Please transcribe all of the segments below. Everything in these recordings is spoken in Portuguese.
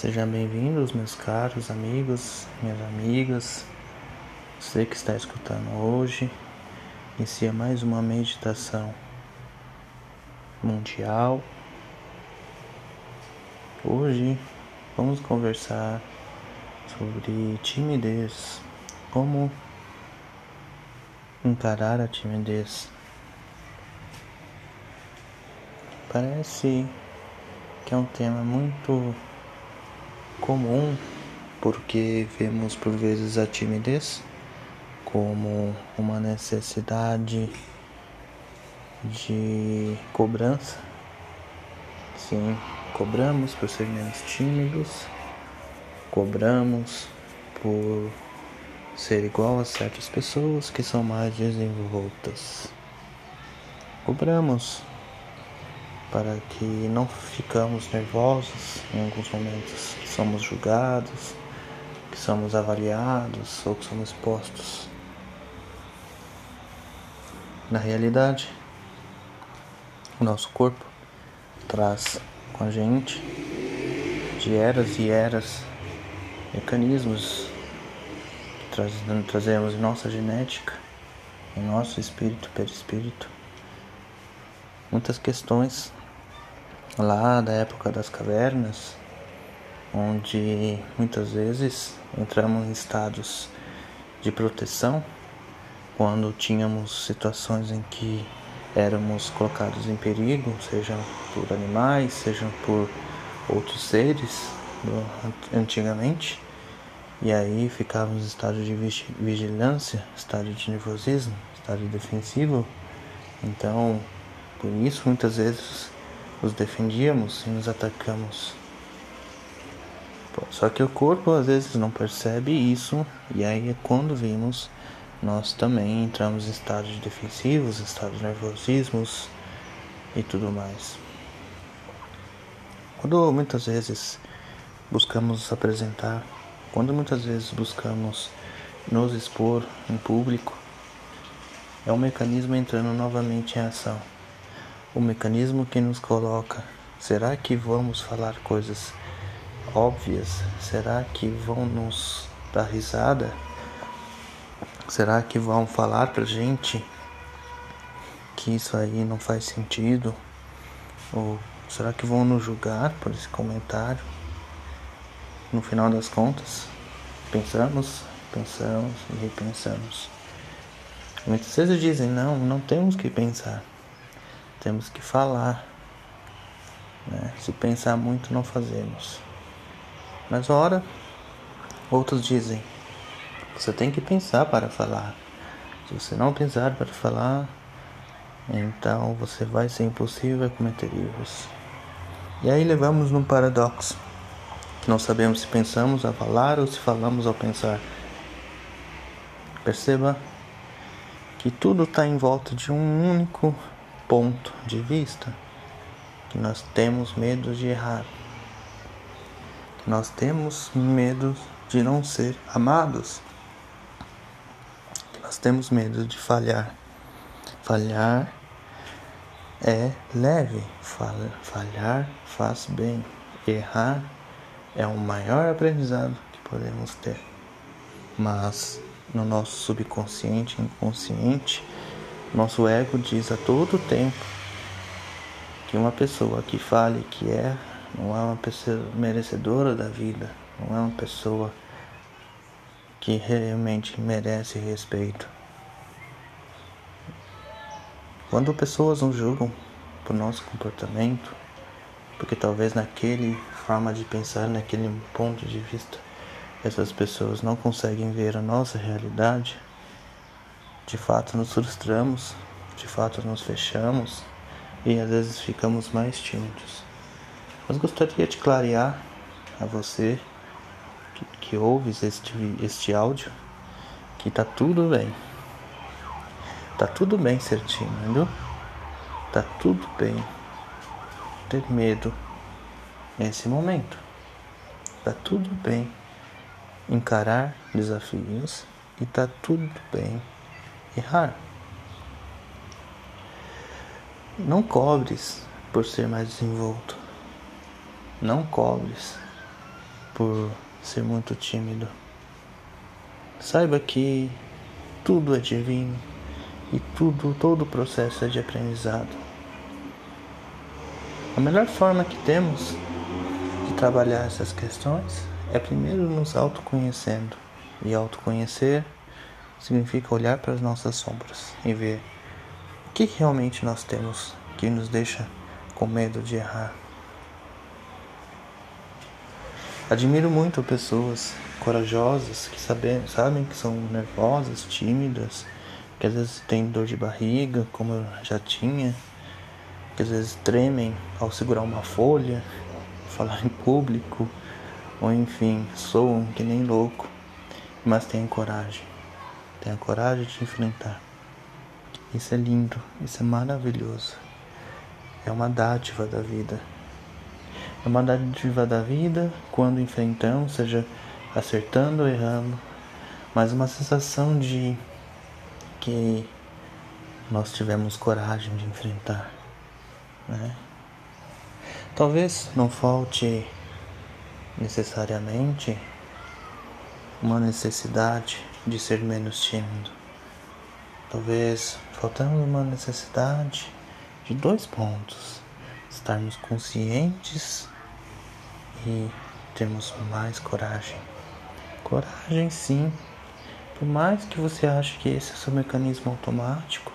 Sejam bem-vindos, meus caros amigos, minhas amigas, você que está escutando hoje. Inicia mais uma meditação mundial. Hoje vamos conversar sobre timidez, como encarar a timidez. Parece que é um tema muito comum porque vemos por vezes a timidez como uma necessidade de cobrança. Sim, cobramos por ser menos tímidos, cobramos por ser igual a certas pessoas que são mais desenvoltas. Cobramos para que não ficamos nervosos em alguns momentos, que somos julgados, que somos avaliados ou que somos expostos. Na realidade, o nosso corpo traz com a gente de eras e eras mecanismos que trazemos em nossa genética, em nosso espírito, perispírito, muitas questões lá da época das cavernas, onde muitas vezes entramos em estados de proteção quando tínhamos situações em que éramos colocados em perigo, seja por animais, seja por outros seres antigamente. E aí ficávamos em estado de vigilância, estado de nervosismo, estado defensivo. Então, por isso muitas vezes nos defendíamos e nos atacamos. Só que o corpo às vezes não percebe isso, e aí é quando vimos, nós também entramos em estados defensivos, estados de nervosismos e tudo mais. Quando muitas vezes buscamos nos apresentar, quando muitas vezes buscamos nos expor em público, é um mecanismo entrando novamente em ação o mecanismo que nos coloca. Será que vamos falar coisas óbvias? Será que vão nos dar risada? Será que vão falar pra gente que isso aí não faz sentido? Ou será que vão nos julgar por esse comentário? No final das contas, pensamos, pensamos e repensamos. Muitas vezes dizem: não, não temos que pensar. Temos que falar. Né? Se pensar muito, não fazemos. Mas ora, outros dizem: você tem que pensar para falar. Se você não pensar para falar, então você vai ser impossível a cometer erros. E aí levamos num paradoxo. Não sabemos se pensamos a falar ou se falamos ao pensar. Perceba que tudo está em volta de um único ponto de vista que nós temos medo de errar, que nós temos medo de não ser amados, que nós temos medo de falhar. Falhar é leve, falhar faz bem, errar é o maior aprendizado que podemos ter. Mas no nosso subconsciente, inconsciente, nosso ego diz a todo tempo que uma pessoa que fale que é não é uma pessoa merecedora da vida, não é uma pessoa que realmente merece respeito. Quando pessoas nos julgam por nosso comportamento, porque talvez naquele forma de pensar, naquele ponto de vista, essas pessoas não conseguem ver a nossa realidade, de fato nos frustramos, de fato nos fechamos e às vezes ficamos mais tímidos. Mas gostaria de clarear a você que, que ouves este, este áudio que tá tudo bem. Tá tudo bem ser tímido. Tá tudo bem ter medo nesse momento. Tá tudo bem encarar desafios e tá tudo bem errar. Não cobres por ser mais desenvolto. Não cobres por ser muito tímido. Saiba que tudo é divino e tudo, todo o processo é de aprendizado. A melhor forma que temos de trabalhar essas questões é primeiro nos autoconhecendo. E autoconhecer significa olhar para as nossas sombras e ver o que realmente nós temos que nos deixa com medo de errar. Admiro muito pessoas corajosas que sabem, sabem que são nervosas, tímidas, que às vezes têm dor de barriga, como eu já tinha, que às vezes tremem ao segurar uma folha, falar em público, ou enfim, soam que nem louco, mas têm coragem, a coragem de enfrentar. Isso é lindo, isso é maravilhoso, é uma dádiva da vida. É uma dádiva da vida quando enfrentamos, seja acertando ou errando, mas uma sensação de que nós tivemos coragem de enfrentar. Né? Talvez não falte necessariamente uma necessidade de ser menos tímido. Talvez faltando uma necessidade de dois pontos: estarmos conscientes e termos mais coragem. Coragem, sim. Por mais que você ache que esse é seu mecanismo automático,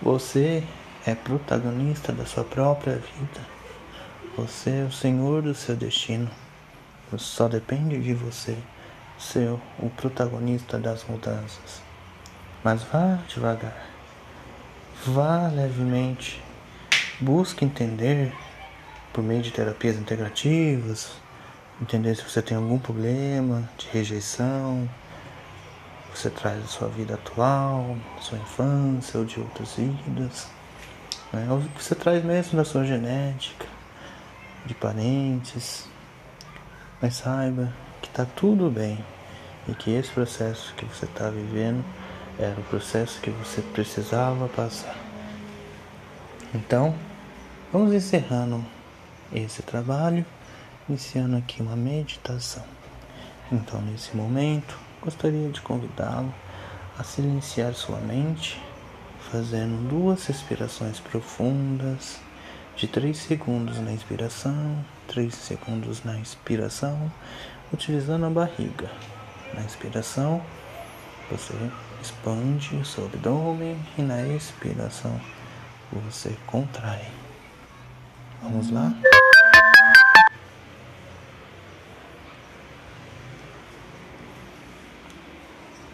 você é protagonista da sua própria vida. Você é o senhor do seu destino. Só depende de você ser o protagonista das mudanças. Mas vá devagar. Vá levemente. Busque entender por meio de terapias integrativas, entender se você tem algum problema de rejeição, você traz da sua vida atual, sua infância ou de outras vidas, né? ou que você traz mesmo da sua genética, de parentes, mas saiba que está tudo bem e que esse processo que você está vivendo era o processo que você precisava passar. Então, vamos encerrando esse trabalho, iniciando aqui uma meditação. Então, nesse momento, gostaria de convidá-lo a silenciar sua mente, fazendo duas respirações profundas de 3 segundos na inspiração, 3 segundos na expiração, utilizando a barriga. Na inspiração, você expande o seu abdômen e na expiração você contrai. Vamos lá?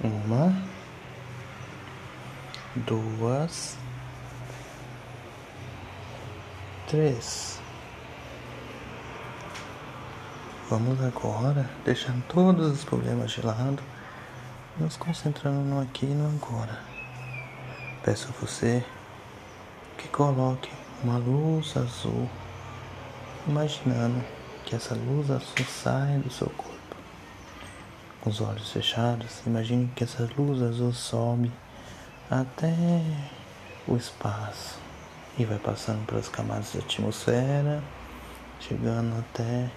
Uma, duas, três. Vamos agora, deixando todos os problemas de lado, nos concentrando no aqui e no agora. Peço a você que coloque uma luz azul, imaginando que essa luz azul sai do seu corpo. Com os olhos fechados, imagine que essa luz azul sobe até o espaço e vai passando pelas camadas da atmosfera, chegando até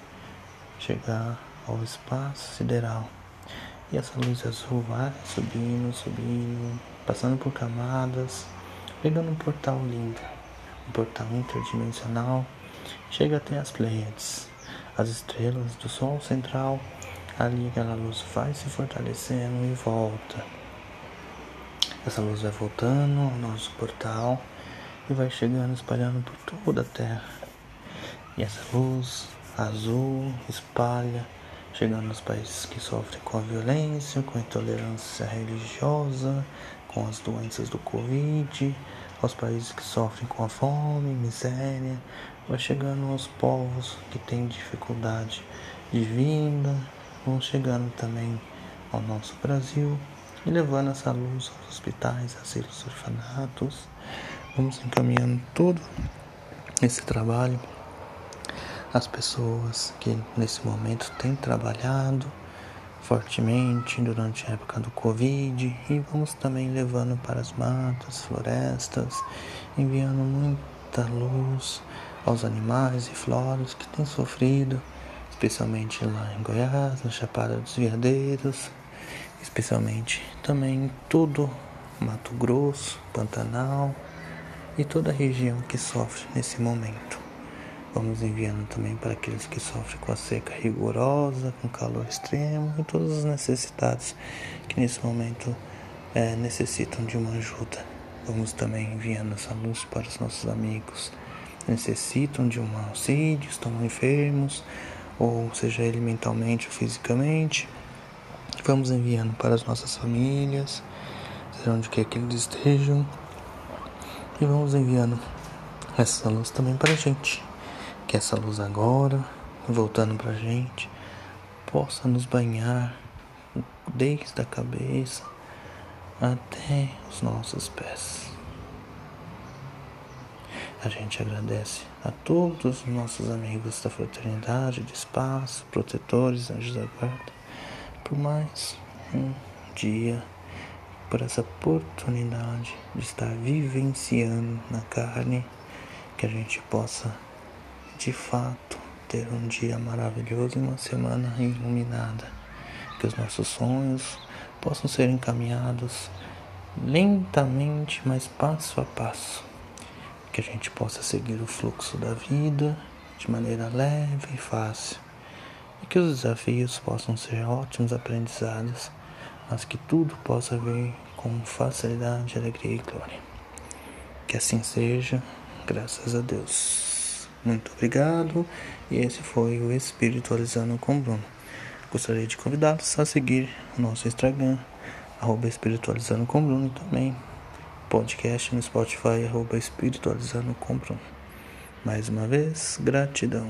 chegar ao espaço sideral. E essa luz azul vai subindo, subindo, passando por camadas, pegando um portal lindo, um portal interdimensional, chega até as Pleiades, as estrelas do Sol central. Ali aquela luz vai se fortalecendo e volta. Essa luz vai voltando ao nosso portal e vai chegando, espalhando por toda a Terra. E essa luz azul espalha, chegando nos países que sofrem com a violência, com a intolerância religiosa, com as doenças do Covid, aos países que sofrem com a fome, miséria, vai chegando aos povos que têm dificuldade de vinda, vão chegando também ao nosso Brasil e levando essa luz aos hospitais, asilos, orfanatos, Vamos encaminhando todo esse trabalho às pessoas que nesse momento têm trabalhado fortemente durante a época do Covid e vamos também levando para as matas, florestas, enviando muita luz aos animais e floras que têm sofrido especialmente lá em Goiás, na Chapada dos Veadeiros, especialmente também em todo Mato Grosso, Pantanal e toda a região que sofre nesse momento. Vamos enviando também para aqueles que sofrem com a seca rigorosa, com calor extremo e todas as necessidades que nesse momento é, necessitam de uma ajuda. Vamos também enviando essa luz para os nossos amigos que necessitam de um auxílio, estão enfermos, ou seja ele mentalmente ou fisicamente. Vamos enviando para as nossas famílias, seja onde quer que eles estejam, e vamos enviando essa luz também para a gente que essa luz agora, voltando para a gente, possa nos banhar desde a cabeça até os nossos pés. A gente agradece a todos os nossos amigos da fraternidade, de espaço, protetores, anjos da guarda, por mais um dia, por essa oportunidade de estar vivenciando na carne, que a gente possa de fato ter um dia maravilhoso e uma semana iluminada. Que os nossos sonhos possam ser encaminhados lentamente, mas passo a passo. Que a gente possa seguir o fluxo da vida de maneira leve e fácil. E que os desafios possam ser ótimos aprendizados, mas que tudo possa vir com facilidade, alegria e glória. Que assim seja, graças a Deus. Muito obrigado. E esse foi o Espiritualizando com Bruno. Gostaria de convidá-los a seguir o nosso Instagram, arroba Espiritualizando com Bruno também podcast no Spotify, arroba Espiritualizando com Bruno. Mais uma vez, gratidão.